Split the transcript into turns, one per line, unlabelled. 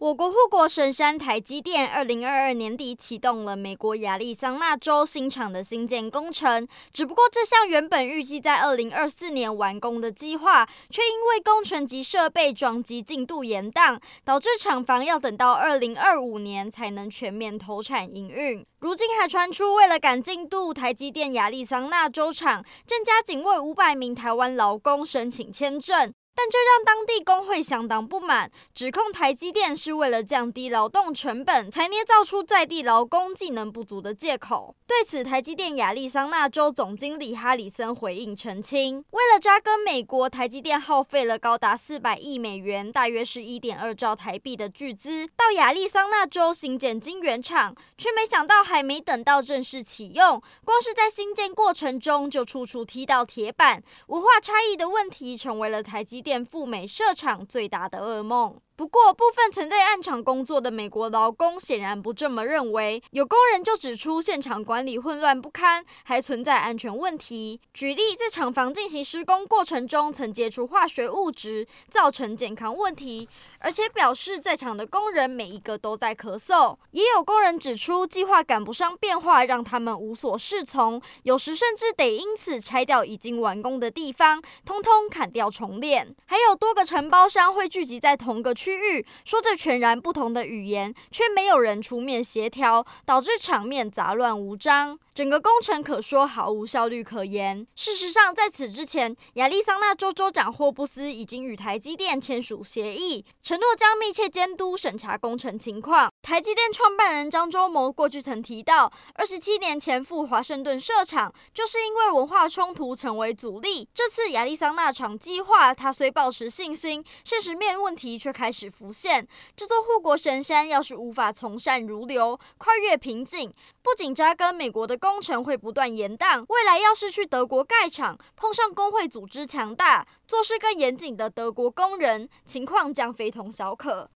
我国护国神山台积电，二零二二年底启动了美国亚利桑那州新厂的新建工程。只不过，这项原本预计在二零二四年完工的计划，却因为工程及设备装机进度延宕，导致厂房要等到二零二五年才能全面投产营运。如今还传出，为了赶进度，台积电亚利桑那州厂正加紧为五百名台湾劳工申请签证。但这让当地工会相当不满，指控台积电是为了降低劳动成本，才捏造出在地劳工技能不足的借口。对此，台积电亚利桑那州总经理哈里森回应澄清：为了扎根美国，台积电耗费了高达四百亿美元，大约是一点二兆台币的巨资，到亚利桑那州新建晶圆厂，却没想到还没等到正式启用，光是在新建过程中就处处踢到铁板，文化差异的问题成为了台积赴美设厂最大的噩梦。不过，部分曾在案场工作的美国劳工显然不这么认为。有工人就指出，现场管理混乱不堪，还存在安全问题。举例，在厂房进行施工过程中，曾接触化学物质，造成健康问题。而且表示，在场的工人每一个都在咳嗽。也有工人指出，计划赶不上变化，让他们无所适从，有时甚至得因此拆掉已经完工的地方，通通砍掉重练。还有多个承包商会聚集在同个区。区域说着全然不同的语言，却没有人出面协调，导致场面杂乱无章。整个工程可说毫无效率可言。事实上，在此之前，亚利桑那州州长霍布斯已经与台积电签署协议，承诺将密切监督审查工程情况。台积电创办人张忠谋过去曾提到，二十七年前赴华盛顿设厂，就是因为文化冲突成为阻力。这次亚利桑那厂计划，他虽抱持信心，现实面问题却开始浮现。这座护国神山要是无法从善如流，跨越瓶颈，不仅扎根美国的工工程会不断延宕，未来要是去德国盖厂，碰上工会组织强大、做事更严谨的德国工人，情况将非同小可。